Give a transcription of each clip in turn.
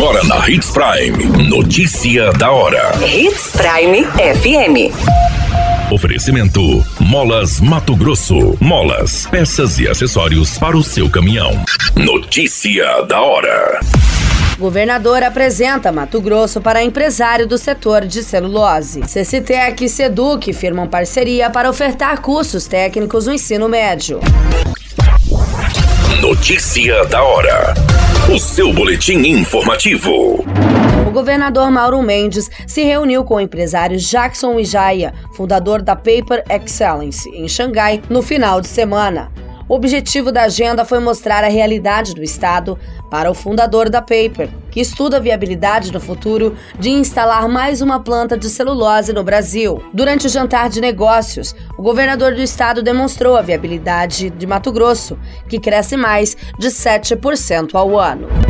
Agora na Hits Prime. Notícia da hora. Hits Prime FM. Oferecimento: Molas Mato Grosso. Molas, peças e acessórios para o seu caminhão. Notícia da hora. Governador apresenta Mato Grosso para empresário do setor de celulose. CCTEC e Seduc firmam parceria para ofertar cursos técnicos no ensino médio. Notícia da hora. O seu boletim informativo. O governador Mauro Mendes se reuniu com o empresário Jackson Wijaya, fundador da Paper Excellence, em Xangai, no final de semana. O objetivo da agenda foi mostrar a realidade do Estado para o fundador da Paper, que estuda a viabilidade no futuro de instalar mais uma planta de celulose no Brasil. Durante o jantar de negócios, o governador do estado demonstrou a viabilidade de Mato Grosso, que cresce mais de 7% ao ano.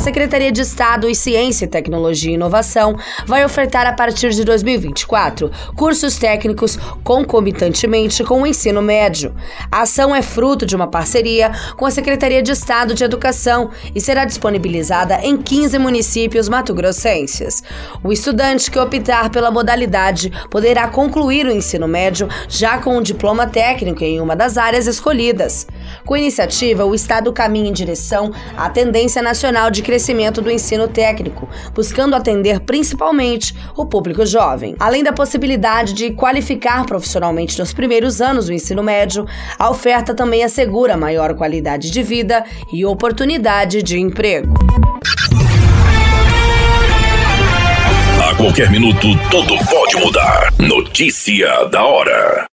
Secretaria de Estado e Ciência, Tecnologia e Inovação vai ofertar a partir de 2024 cursos técnicos concomitantemente com o ensino médio. A ação é fruto de uma parceria com a Secretaria de Estado de Educação e será disponibilizada em 15 municípios mato-grossenses. O estudante que optar pela modalidade poderá concluir o ensino médio já com um diploma técnico em uma das áreas escolhidas. Com a iniciativa, o Estado caminha em direção à tendência nacional de de crescimento do ensino técnico, buscando atender principalmente o público jovem. Além da possibilidade de qualificar profissionalmente nos primeiros anos do ensino médio, a oferta também assegura maior qualidade de vida e oportunidade de emprego. A qualquer minuto, tudo pode mudar. Notícia da hora.